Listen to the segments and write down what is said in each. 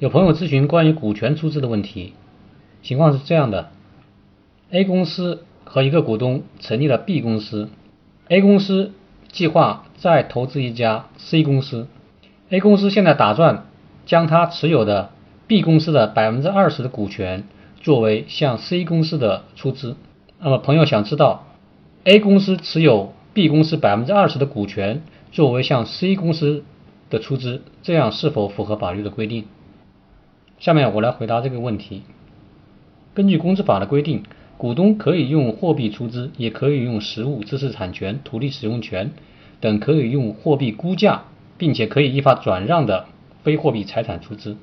有朋友咨询关于股权出资的问题，情况是这样的：A 公司和一个股东成立了 B 公司，A 公司计划再投资一家 C 公司，A 公司现在打算将他持有的 B 公司的百分之二十的股权作为向 C 公司的出资。那么朋友想知道，A 公司持有 B 公司百分之二十的股权作为向 C 公司的出资，这样是否符合法律的规定？下面我来回答这个问题。根据公司法的规定，股东可以用货币出资，也可以用实物、知识产权、土地使用权等可以用货币估价，并且可以依法转让的非货币财产出资。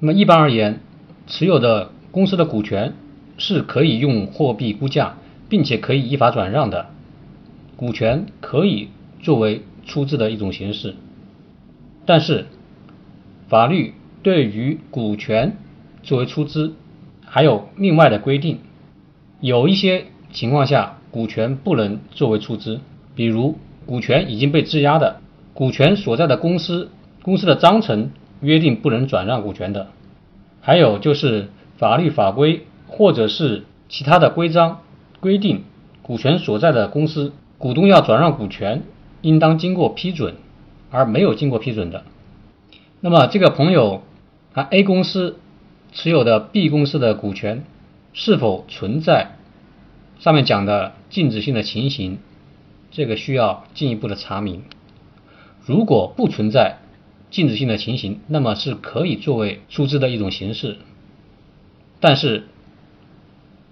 那么一般而言，持有的公司的股权是可以用货币估价，并且可以依法转让的，股权可以作为出资的一种形式。但是法律。对于股权作为出资，还有另外的规定。有一些情况下，股权不能作为出资，比如股权已经被质押的，股权所在的公司公司的章程约定不能转让股权的，还有就是法律法规或者是其他的规章规定，股权所在的公司股东要转让股权，应当经过批准，而没有经过批准的。那么这个朋友。啊 A 公司持有的 B 公司的股权是否存在上面讲的禁止性的情形？这个需要进一步的查明。如果不存在禁止性的情形，那么是可以作为出资的一种形式。但是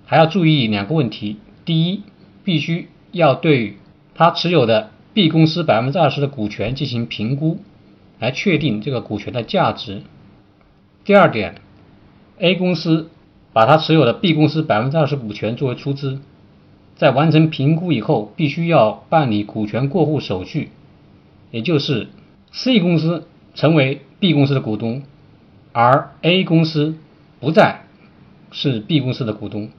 还要注意两个问题：第一，必须要对他持有的 B 公司百分之二十的股权进行评估，来确定这个股权的价值。第二点，A 公司把他持有的 B 公司百分之二十股权作为出资，在完成评估以后，必须要办理股权过户手续，也就是 C 公司成为 B 公司的股东，而 A 公司不再是 B 公司的股东，